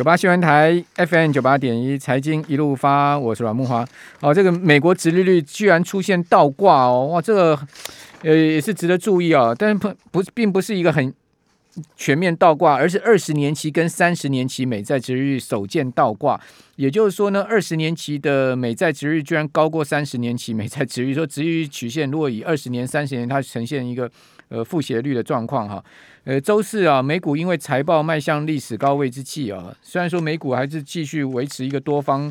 九八新闻台 FM 九八点一财经一路发，我是阮慕驊。哦，这个美国殖利率居然出现倒挂哦，哇，这个呃也是值得注意啊。但是不不并不是一个很全面倒挂，而是二十年期跟三十年期美债殖利率首见倒挂。也就是说呢，二十年期的美债殖利率居然高过三十年期美债殖利率。说殖利率曲线如果以二十年、三十年，它呈现一个呃复斜率的状况哈。呃，周四啊，美股因为财报迈向历史高位之际啊，虽然说美股还是继续维持一个多方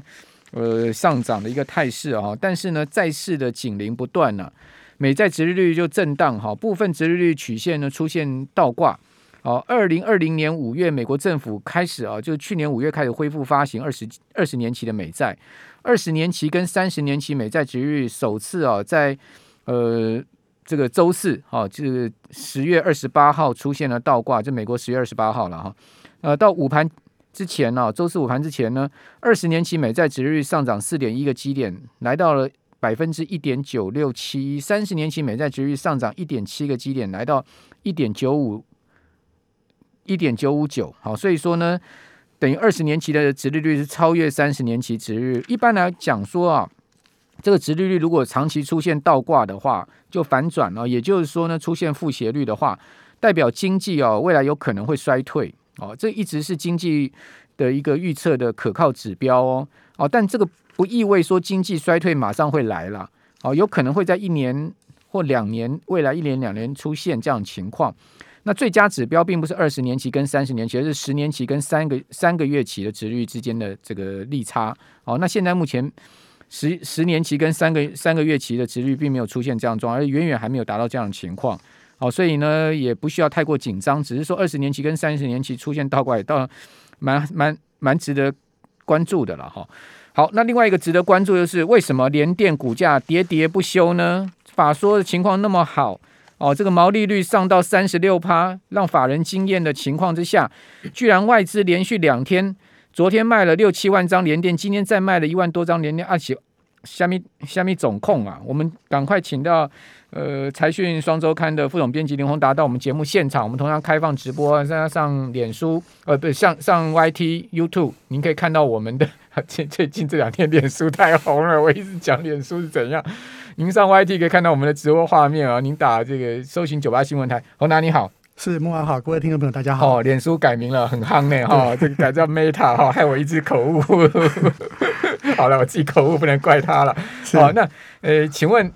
呃上涨的一个态势啊，但是呢，债市的警铃不断了，美债殖利率就震荡哈，部分殖利率曲线呢出现倒挂。哦，二零二零年五月，美国政府开始啊，就去年五月开始恢复发行二十二十年期的美债，二十年期跟三十年期美债殖利率首次啊在呃。这个周四，哈，这个十月二十八号出现了倒挂，就美国十月二十八号了哈。呃，到午盘之前呢，周四午盘之前呢，二十年期美债殖利率上涨四点一个基点，来到了百分之一点九六七；三十年期美债殖利率上涨一点七个基点，来到一点九五一点九五九。好，所以说呢，等于二十年期的殖利率是超越三十年期殖利率。一般来讲说啊。这个殖利率如果长期出现倒挂的话，就反转了。也就是说呢，出现负斜率的话，代表经济哦未来有可能会衰退哦。这一直是经济的一个预测的可靠指标哦哦。但这个不意味说经济衰退马上会来了哦，有可能会在一年或两年未来一年两年出现这样情况。那最佳指标并不是二十年期跟三十年期，而是十年期跟三个三个月期的殖率之间的这个利差哦。那现在目前。十十年期跟三个三个月期的殖利率并没有出现这样状况，而远远还没有达到这样的情况。好，所以呢也不需要太过紧张，只是说二十年期跟三十年期出现倒挂，倒蛮蛮蛮值得关注的了哈。好，那另外一个值得关注的是，为什么联电股价跌跌不休呢？法说的情况那么好哦，这个毛利率上到三十六趴，让法人惊艳的情况之下，居然外资连续两天。昨天卖了六七万张联电，今天再卖了一万多张联电，而且虾米虾米总控啊，我们赶快请到呃财讯双周刊的副总编辑林宏达到我们节目现场，我们同样开放直播，现在上脸书呃不上上 YT YouTube，您可以看到我们的 最最近这两天脸书太红了，我一直讲脸书是怎样，您上 YT 可以看到我们的直播画面啊，您打这个搜寻九八新闻台，宏达你好。是慕驊好，各位听众朋友大家好。哦，脸书改名了，很夯呢哈，这个改叫 Meta 哈，害我一直口误。好了，我自己口误，不能怪他了。好，那呃，请问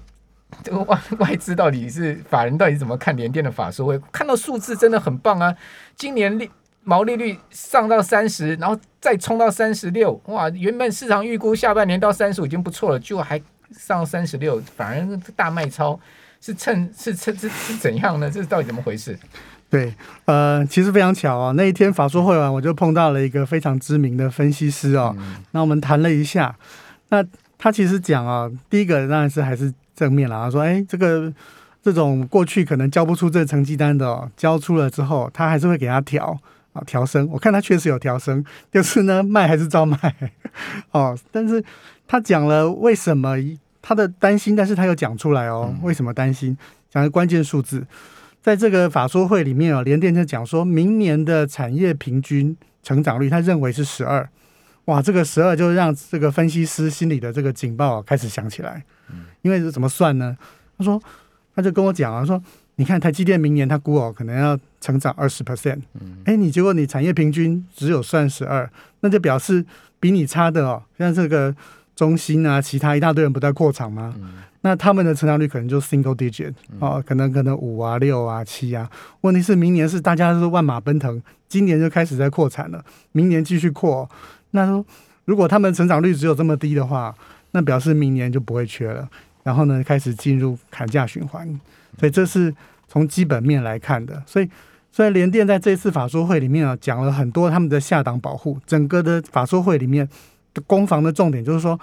这个外外资到底是法人到底怎么看联电的法说会？看到数字真的很棒啊，今年利毛利率上到三十，然后再冲到三十六，哇，原本市场预估下半年到三十五已经不错了，就还上三十六，反而大卖超，是趁是趁是是怎样呢？这是到底怎么回事？对，呃，其实非常巧啊，那一天法说会完，我就碰到了一个非常知名的分析师哦。嗯、那我们谈了一下，那他其实讲啊，第一个当然是还是正面了，他说，哎，这个这种过去可能交不出这个成绩单的，哦，交出了之后，他还是会给他调啊调升。我看他确实有调升，就是呢卖还是照卖哦。但是他讲了为什么他的担心，但是他又讲出来哦，为什么担心？讲的关键数字。在这个法说会里面啊，联电就讲说明年的产业平均成长率，他认为是十二。哇，这个十二就让这个分析师心里的这个警报开始响起来。因为是怎么算呢？他说，他就跟我讲啊，说你看台积电明年他估哦，可能要成长二十 percent。嗯哎，你结果你产业平均只有算十二，那就表示比你差的哦，像这个中芯啊，其他一大堆人不在扩厂吗？那他们的成长率可能就 single digit 哦，可能可能五啊六啊七啊。问题是明年是大家都是万马奔腾，今年就开始在扩产了，明年继续扩。那说如果他们成长率只有这么低的话，那表示明年就不会缺了。然后呢，开始进入砍价循环。所以这是从基本面来看的。所以，所以联电在这次法说会里面啊，讲了很多他们的下档保护。整个的法说会里面的攻防的重点就是说。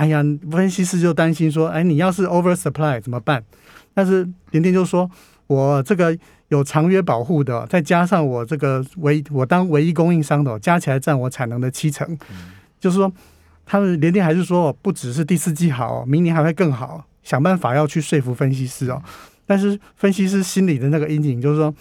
哎呀，分析师就担心说，哎，你要是 oversupply 怎么办？但是联电就说，我这个有长约保护的，再加上我这个唯我当唯一供应商的，加起来占我产能的七成，嗯、就是说，他们联电还是说，不只是第四季好，明年还会更好，想办法要去说服分析师哦。但是分析师心里的那个阴影就是说，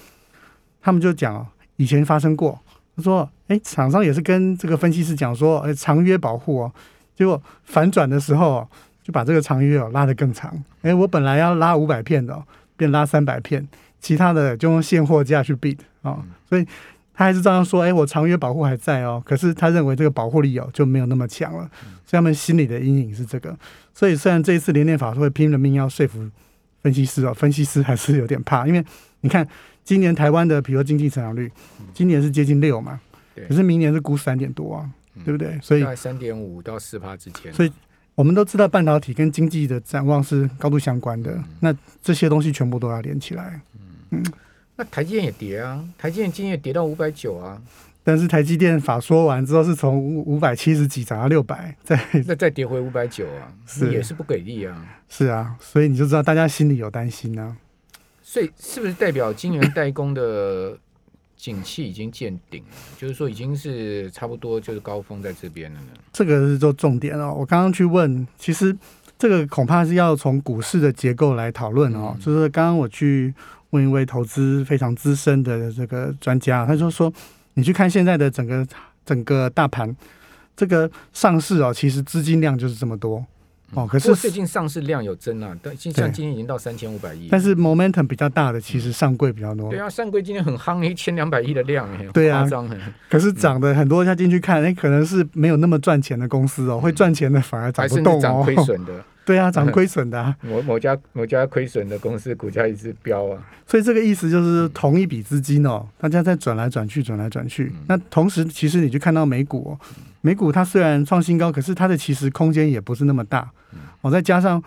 他们就讲，以前发生过，他说，哎，厂商也是跟这个分析师讲说，哎，长约保护哦，结果反转的时候就把这个长约哦拉得更长，哎，我本来要拉五百片的，哦，变拉三百片，其他的就用现货价去 bid 啊，哦，所以。他还是照样说，哎，我长约保护还在哦，可是他认为这个保护力哦就没有那么强了，所以他们心里的阴影是这个。所以虽然这一次联电法说会拼了命要说服分析师哦，分析师还是有点怕，因为你看今年台湾的比如说经济成长率，今年是接近六嘛，可是明年是估三点多啊，对不对？所以大概三点五到四趴之间。所以我们都知道半导体跟经济的展望是高度相关的，那这些东西全部都要连起来，嗯。那台积电也跌啊，台积电今天也跌到五百九啊。但是台积电法说完之后，是从五百七十几涨到六百，再再 再跌回五百九啊，是也是不给力啊。是啊，所以你就知道大家心里有担心呢、啊。所以是不是代表晶圆代工的景气已经见顶了？就是说已经是差不多就是高峰在这边了呢？这个是做重点哦。我刚刚去问，其实这个恐怕是要从股市的结构来讨论哦。嗯、就是刚刚我去。问一位投资非常资深的这个专家，他就说：“你去看现在的整个整个大盘，这个上市哦，其实资金量就是这么多哦。可是最近上市量有增啊，但像今天已经到三千五百亿。但是 momentum 比较大的，其实上柜比较多。对啊，上柜今天很夯，一千两百亿的量，对啊，可是涨的很多，他进去看，哎，可能是没有那么赚钱的公司哦，会赚钱的反而涨不动哦，涨亏损的。”对啊，涨亏损的、啊。某某家某家亏损的公司股价一直飙啊，所以这个意思就是同一笔资金哦，大家在转来转去，转来转去。那同时，其实你去看到美股哦，美股它虽然创新高，可是它的其实空间也不是那么大。哦，再加上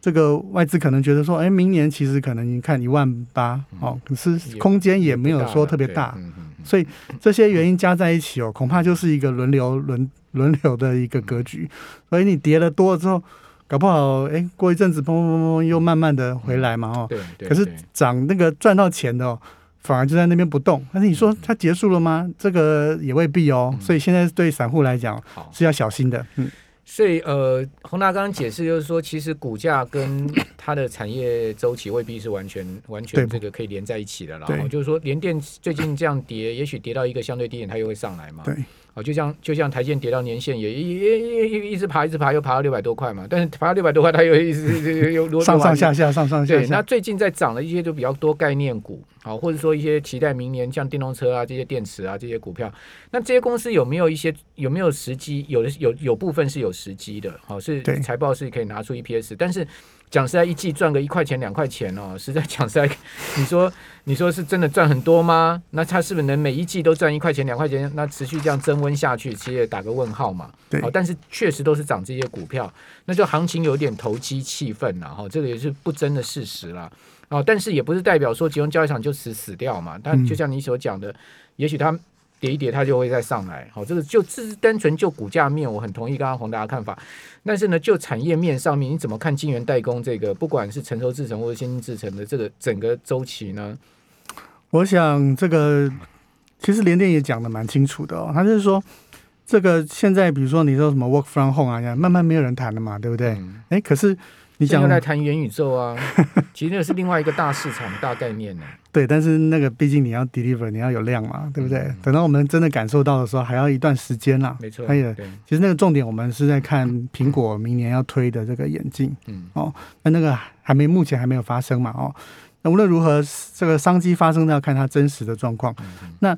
这个外资可能觉得说，哎，明年其实可能你看一万八哦，可是空间也没有说特别大。所以这些原因加在一起哦，恐怕就是一个轮流轮轮流的一个格局。所以你跌了多了之后。搞不好，哎，过一阵子，砰砰砰砰，又慢慢的回来嘛，哦，对，可是涨那个赚到钱的哦，反而就在那边不动。但是你说它结束了吗？这个也未必哦。所以现在对散户来讲是要小心的。嗯，所以呃，宏达刚刚解释就是说，其实股价跟它的产业周期未必是完全完全这个可以连在一起的啦。然后就是说，联电最近这样跌，也许跌到一个相对低点，它又会上来嘛。对。就像就像台积电跌到年线也一一一一直爬一直爬又爬到六百多块嘛，但是爬到六百多块它又一直又又上上下下上上下下。对，那最近在涨的一些就比较多概念股，好，或者说一些期待明年像电动车啊这些电池啊这些股票，那这些公司有没有一些有没有时机？有的有有部分是有时机的，好，是财报是可以拿出 EPS，但是。讲实在，一季赚个一块钱两块钱哦，实在讲实在，你说你说是真的赚很多吗？那他是不是能每一季都赚一块钱两块钱？那持续这样增温下去，其实也打个问号嘛。对，但是确实都是涨这些股票，那就行情有点投机气氛了哈，这个也是不争的事实了。哦，但是也不是代表说集中交易场就此死掉嘛。但就像你所讲的，也许他。跌一跌，它就会再上来。好，这个就只是单纯就股价面，我很同意刚刚宏达的看法。但是呢，就产业面上面，你怎么看晶圆代工这个？不管是成熟制程或者先进制程的这个整个周期呢？我想这个其实联电也讲的蛮清楚的哦。他就是说，这个现在比如说你说什么 work from home 啊，慢慢没有人谈了嘛，对不对？哎、嗯，可是。你讲来谈元宇宙啊，其实那个是另外一个大市场、大概念呢。对，但是那个毕竟你要 deliver，你要有量嘛，对不对？嗯、等到我们真的感受到的时候，还要一段时间啦。没错。还有，其实那个重点，我们是在看苹果明年要推的这个眼镜。嗯。哦，那那个还没，目前还没有发生嘛？哦，那无论如何，这个商机发生都要看它真实的状况。那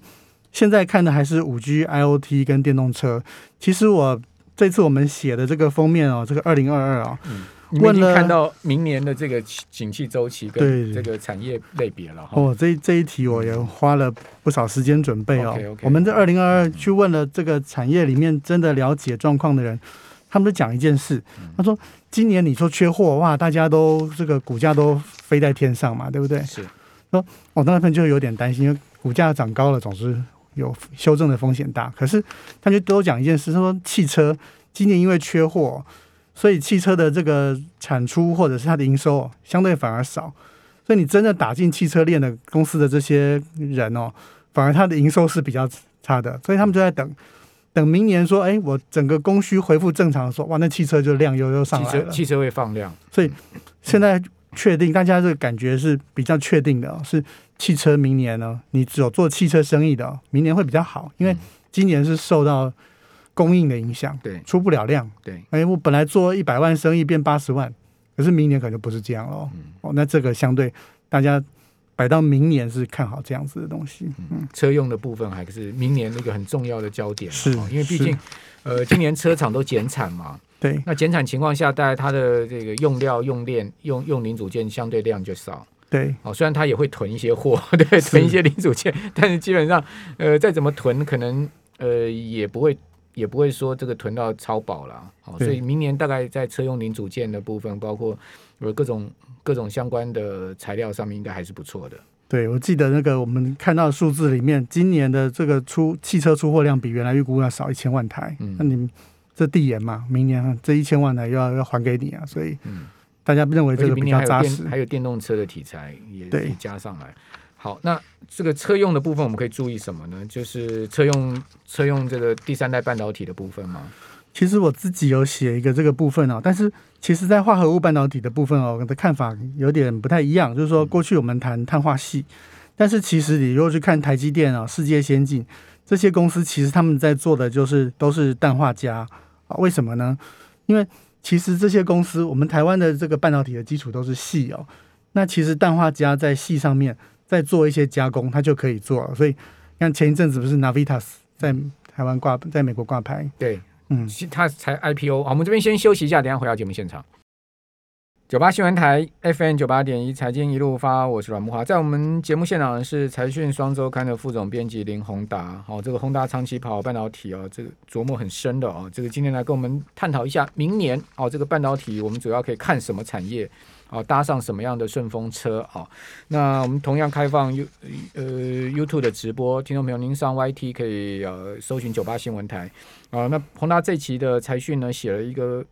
现在看的还是五 G、IoT 跟电动车。其实我这次我们写的这个封面哦，这个二零二二啊。嗯你们已经看到明年的这个景气周期跟这个产业类别了哦。这这一题我也花了不少时间准备哦。Okay, okay, 我们在二零二二去问了这个产业里面真的了解状况的人，他们都讲一件事，他说今年你说缺货哇，大家都这个股价都飞在天上嘛，对不对？是。说我那边就有点担心，因为股价涨高了总是有修正的风险大。可是他就都讲一件事，他说汽车今年因为缺货。所以汽车的这个产出或者是它的营收相对反而少，所以你真的打进汽车链的公司的这些人哦，反而它的营收是比较差的，所以他们就在等，等明年说，哎，我整个供需恢复正常的时候，哇，那汽车就量又又上来了，汽车，汽车会放量，所以现在确定，大家这个感觉是比较确定的，是汽车明年呢，你只有做汽车生意的，明年会比较好，因为今年是受到供应的影响，对，出不了量，对，哎，我本来做一百万生意变八十万，可是明年可能就不是这样了，嗯、哦，那这个相对大家摆到明年是看好这样子的东西，嗯，车用的部分还是明年那个很重要的焦点，是，因为毕竟，呃，今年车厂都减产嘛。对，那减产情况下，大概它的这个用料、用链、用用零组件相对量就少。对，哦，虽然它也会囤一些货，对，囤一些零组件，但是基本上，呃，再怎么囤，可能呃也不会也不会说这个囤到超饱了。好，所以明年大概在车用零组件的部分，包括呃各种各种相关的材料上面，应该还是不错的。对，我记得那个我们看到的数字里面，今年的这个出汽车出货量比原来预估要少一千万台。嗯，那你们。这递延嘛，明年这一千万台，又要要还给你啊，所以大家认为这个比较扎实。还有电动车的题材也对加上来。好，那这个车用的部分我们可以注意什么呢？就是车用车用这个第三代半导体的部分吗？其实我自己有写一个这个部分哦，但是其实在化合物半导体的部分哦，我的看法有点不太一样。就是说，过去我们谈碳化系，但是其实你如果去看台积电啊、世界先进这些公司，其实他们在做的就是都是氮化镓。啊，为什么呢？因为其实这些公司，我们台湾的这个半导体的基础都是矽哦。那其实氮化镓在矽上面再做一些加工，它就可以做了。所以，像前一阵子不是 Navitas 在台湾挂，在美国挂牌？对，嗯，它才 IPO。好，我们这边先休息一下，等下回到节目现场。九八新闻台 FM 九八点一财经一路发，我是阮木华，在我们节目现场的是财讯双周刊的副总编辑林宏达。好，这个宏达长期跑半导体哦，这个琢磨很深的哦。这个今天来跟我们探讨一下明年哦，这个半导体我们主要可以看什么产业啊，搭上什么样的顺风车啊？那我们同样开放 U 呃 YouTube 的直播，听众朋友您上 YT 可以呃搜寻九八新闻台啊。那宏达这期的财讯呢，写了一个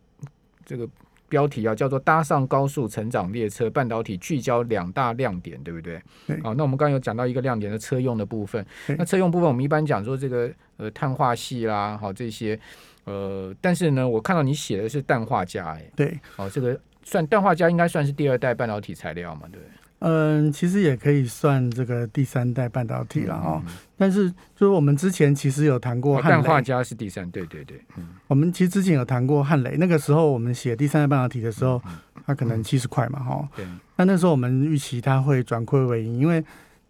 这个。标题啊，叫做搭上高速成长列车，半导体聚焦两大亮点，对不对？对。好，那我们刚刚有讲到一个亮点的车用的部分。那车用部分，我们一般讲说这个呃碳化系啦，好这些呃，但是呢，我看到你写的是氮化镓，哎，对。哦，这个算氮化镓应该算是第二代半导体材料嘛，对不对？嗯，其实也可以算这个第三代半导体了哦。嗯、但是就是我们之前其实有谈过，氮化镓是第三，对对对。嗯，我们其实之前有谈过汉磊，那个时候我们写第三代半导体的时候，它可能七十块嘛，哈、嗯。对。那那时候我们预期它会转亏为盈，因为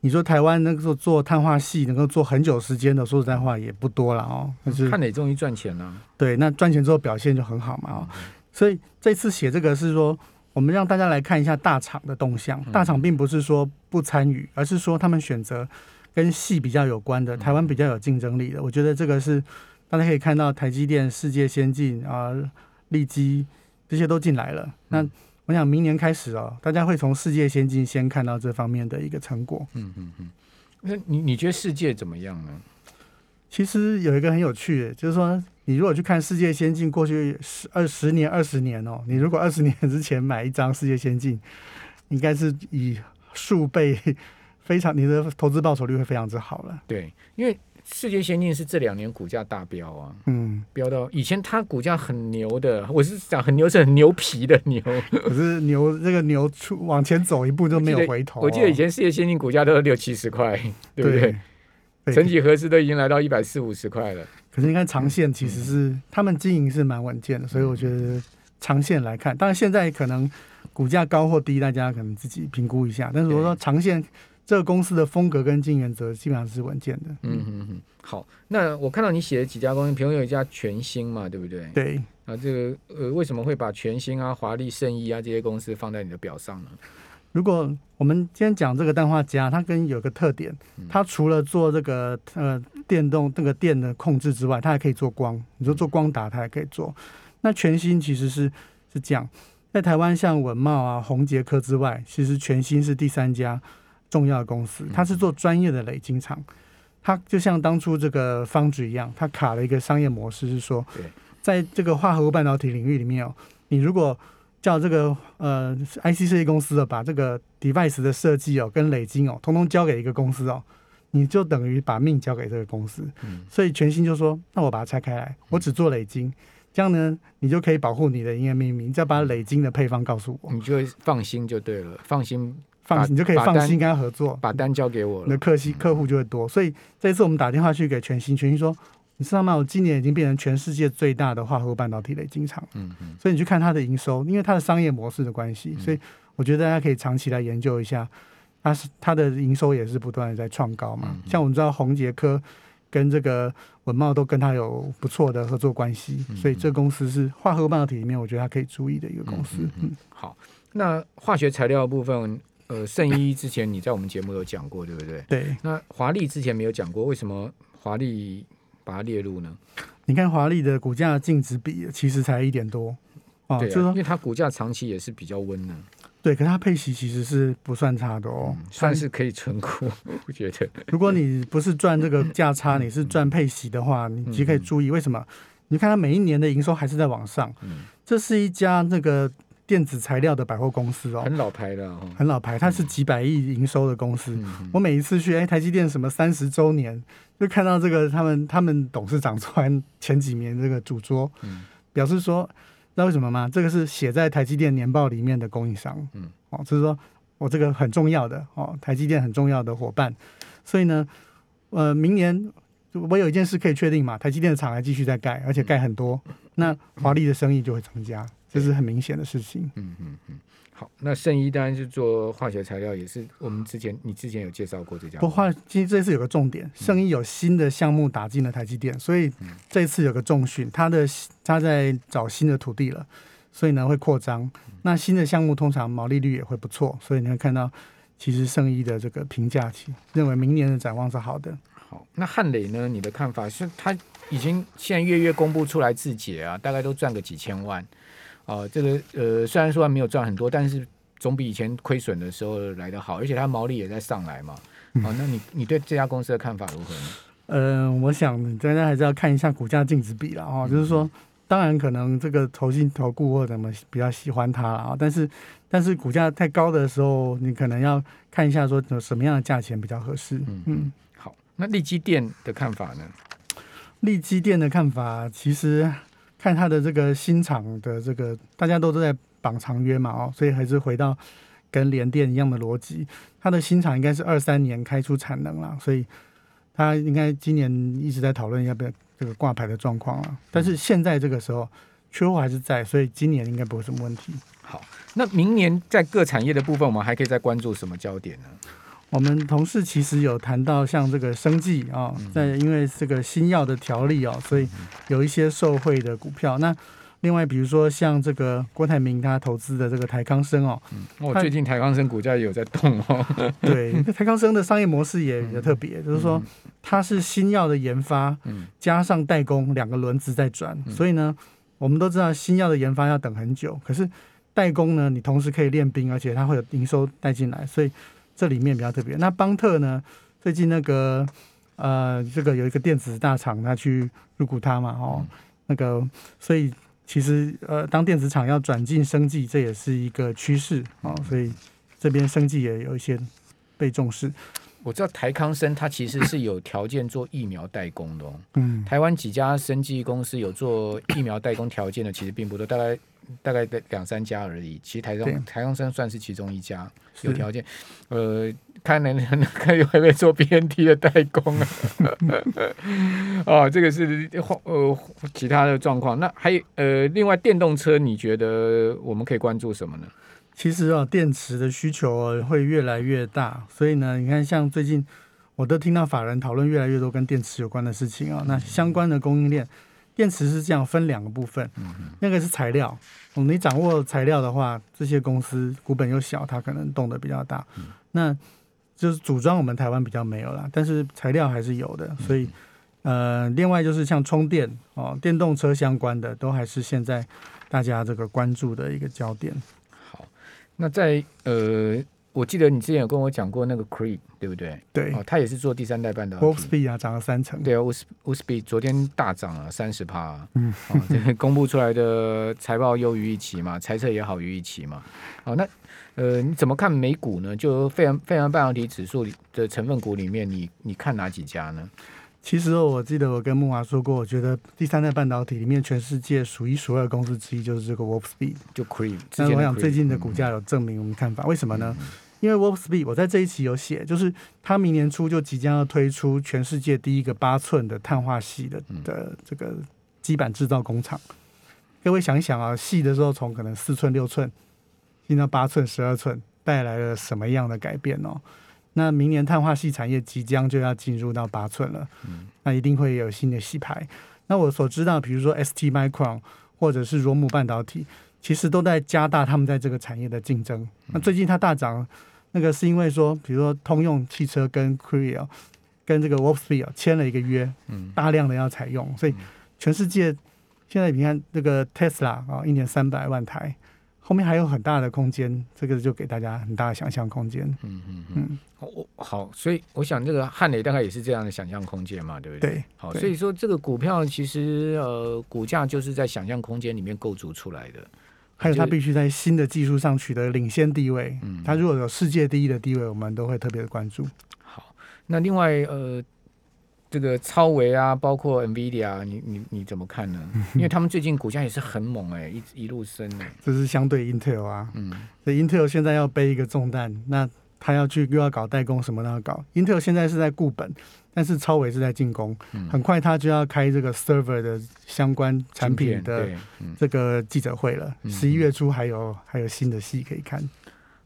你说台湾那个时候做碳化系能够做很久时间的，说实在话也不多了哦。但是汉磊终于赚钱了。对，那赚钱之后表现就很好嘛，哦。嗯、所以这次写这个是说。我们让大家来看一下大厂的动向。大厂并不是说不参与，而是说他们选择跟戏比较有关的，台湾比较有竞争力的。我觉得这个是大家可以看到，台积电、世界先进啊、利基这些都进来了。那我想明年开始哦，大家会从世界先进先看到这方面的一个成果。嗯嗯嗯。那你你觉得世界怎么样呢？其实有一个很有趣的，就是说，你如果去看世界先进过去十二十年、二十年哦，你如果二十年之前买一张世界先进，应该是以数倍非常，你的投资报酬率会非常之好了。对，因为世界先进是这两年股价大飙啊，嗯，飙到以前它股价很牛的，我是讲很牛是很牛皮的牛，可是牛这个牛出往前走一步就没有回头，哦我。我记得以前世界先进股价都是六七十块，对不对？对曾几何时都已经来到一百四五十块了。可是你看长线其实是、嗯、他们经营是蛮稳健的，所以我觉得长线来看，当然现在可能股价高或低，大家可能自己评估一下。但是我说长线这个公司的风格跟经营原则基本上是稳健的。嗯嗯嗯。好，那我看到你写的几家公司，比如有一家全新嘛，对不对？对。啊，这个呃，为什么会把全新啊、华丽、圣意啊这些公司放在你的表上呢？如果我们今天讲这个氮化镓，它跟有个特点，它除了做这个呃电动这个电的控制之外，它还可以做光。你说做光打，它还可以做。那全新其实是是这样，在台湾像文茂啊、宏捷科之外，其实全新是第三家重要的公司。它是做专业的累晶厂，它就像当初这个 Foundry 一样，它卡了一个商业模式，是说，在这个化合物半导体领域里面哦，你如果叫这个呃，IC 设计公司的把这个 device 的设计哦，跟累金哦，通通交给一个公司哦，你就等于把命交给这个公司。嗯。所以全新就说，那我把它拆开来，我只做磊晶，这样呢，你就可以保护你的营业秘密，你只要把累金的配方告诉我，你就会放心就对了，放心放心，你就可以放心跟他合作，把单交给我了，你的客息客户就会多。所以这次我们打电话去给全新，全新说，你知道吗？我今年已经变成全世界最大的化合物半导体累晶厂。嗯嗯。所以你去看它的营收，因为它的商业模式的关系，所以我觉得大家可以长期来研究一下。它是它的营收也是不断的在创高嘛。像我们知道宏杰科。跟这个文茂都跟它有不错的合作关系，所以这公司是化合物半导体里面，我觉得它可以注意的一个公司。嗯，好，那化学材料部分，呃，圣医之前你在我们节目有讲过，对不对？对。那华丽之前没有讲过，为什么华丽把它列入呢？你看华丽的股价净值比其实才一点多啊，对啊，就是说因为它股价长期也是比较温的。对，可是它配息其实是不算差的哦，算是可以存股。我觉得，如果你不是赚这个价差，你是赚配息的话，你其实可以注意为什么？你看它每一年的营收还是在往上。嗯这是一家那个电子材料的百货公司哦，很老牌的，很老牌，它是几百亿营收的公司。我每一次去，哎，台积电什么三十周年，就看到这个他们他们董事长穿前几年这个主桌，表示说。知道为什么吗？这个是写在台积电年报里面的供应商，嗯，哦，就是说我这个很重要的哦，台积电很重要的伙伴，所以呢，呃，明年我有一件事可以确定嘛，台积电的厂还继续在盖，而且盖很多，那华丽的生意就会增加，这是很明显的事情，嗯嗯嗯。好，那圣医当然是做化学材料，也是我们之前你之前有介绍过这家。不化，其实这次有个重点，圣医有新的项目打进了台积电，所以这次有个重训，他的他在找新的土地了，所以呢会扩张。那新的项目通常毛利率也会不错，所以你会看到其实圣医的这个评价，期认为明年的展望是好的。好，那汉磊呢？你的看法是，他已经现在月月公布出来自己啊，大概都赚个几千万。哦，这个呃，虽然说还没有赚很多，但是总比以前亏损的时候来得好，而且它毛利也在上来嘛。哦，那你你对这家公司的看法如何呢？嗯、呃，我想大家还是要看一下股价净值比了哦。就是说，当然可能这个投信投顾或怎么比较喜欢它啊，但是但是股价太高的时候，你可能要看一下说什么样的价钱比较合适。嗯嗯，好，那利基电的看法呢？利基电的看法其实。看它的这个新厂的这个，大家都在绑长约嘛，哦，所以还是回到跟联电一样的逻辑。它的新厂应该是二三年开出产能了，所以它应该今年一直在讨论要不要这个挂牌的状况了。但是现在这个时候缺货还是在，所以今年应该不会什么问题。好，那明年在各产业的部分，我们还可以再关注什么焦点呢？我们同事其实有谈到像这个生技啊，在因为这个新药的条例哦，所以有一些受惠的股票。那另外比如说像这个郭台铭他投资的这个台康生哦，哦，最近台康生股价也有在动哦。对，台康生的商业模式也比较特别，就是说它是新药的研发，加上代工两个轮子在转，所以呢，我们都知道新药的研发要等很久，可是代工呢，你同时可以练兵，而且它会有营收带进来，所以。这里面比较特别。那邦特呢？最近那个呃，这个有一个电子大厂，他去入股它嘛，哦，那个，所以其实呃，当电子厂要转进生技，这也是一个趋势啊，哦，所以这边生技也有一些被重视。我知道台康生它其实是有条件做疫苗代工的，哦，嗯，台湾几家生技公司有做疫苗代工条件的，其实并不多，大概。大概两三家而已，其实台中台中生算是其中一家有条件，呃，看能能 看会不会做 BNT 的代工啊？哦，这个是呃其他的状况。那还有呃，另外电动车，你觉得我们可以关注什么呢？其实啊，电池的需求会越来越大，所以呢，你看像最近我都听到法人讨论越来越多跟电池有关的事情啊，那相关的供应链。电池是这样分两个部分，那个是材料，你掌握材料的话，这些公司股本又小，它可能动得比较大。那就是组装，我们台湾比较没有啦，但是材料还是有的。所以，呃，另外就是像充电哦，电动车相关的，都还是现在大家这个关注的一个焦点。好，那在呃。我记得你之前有跟我讲过那个 Cree，对不对？对，哦，他也是做第三代半导体。Wolfspeed 啊，涨了三成。对啊，Wolfspeed 昨天大涨了三十趴。嗯，哦，这个公布出来的财报优于预期嘛，猜测也好于预期嘛。好，那呃，你怎么看美股呢？就非常非常半导体指数的成分股里面，你你看哪几家呢？其实我记得我跟木华说过，我觉得第三代半导体里面全世界数一数二公司之一就是这个 Wolfspeed，就 Cree。那我想最近的股价有证明我们看法，嗯、为什么呢？嗯、因为 Wolfspeed 我在这一期有写，就是它明年初就即将要推出全世界第一个八寸的碳化系的的这个基板制造工厂。各位想一想啊，细的时候从可能四寸六寸，进到八寸十二寸，带来了什么样的改变哦？那明年碳化系产业即将就要进入到八寸了，嗯、那一定会有新的洗牌。那我所知道，比如说 ST Micron 或者是罗姆半导体，其实都在加大他们在这个产业的竞争。嗯、那最近它大涨，那个是因为说，比如说通用汽车跟 Cree 跟这个 Wolfspeed 签了一个约，大量的要采用，所以全世界现在你看这个 Tesla 啊，一年三百万台。后面还有很大的空间，这个就给大家很大的想象空间。嗯嗯嗯，我好，所以我想这个汉磊大概也是这样的想象空间嘛，对不对？对，好，所以说这个股票其实呃股价就是在想象空间里面构筑出来的。还有他必须在新的技术上取得领先地位。嗯，它如果有世界第一的地位，我们都会特别的关注。好，那另外呃。这个超微啊，包括 NVIDIA，你你你怎么看呢？因为他们最近股价也是很猛哎、欸，一一路升哎、欸。这是相对 Intel 啊，嗯，所以 Intel 现在要背一个重担，那他要去又要搞代工，什么都要搞。Intel 现在是在固本，但是超伟是在进攻，嗯、很快他就要开这个 server 的相关产品的这个记者会了。十一、嗯、月初还有还有新的戏可以看。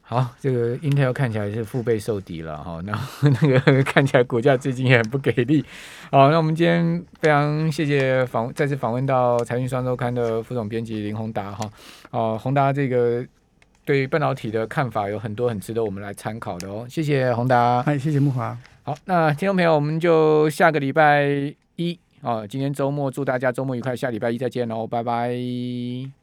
好，这个 Intel 看起来是腹背受敌了哈，那 那个看起来股价最近也很不给力。好，那我们今天非常谢谢访再次访问到财讯双周刊的副总编辑林宏达哈。哦，宏达这个对半导体的看法有很多很值得我们来参考的哦。谢谢宏达，嗨，谢谢慕驊。好，那听众朋友，我们就下个礼拜一哦，今天周末祝大家周末愉快，下礼拜一再见喽，拜拜。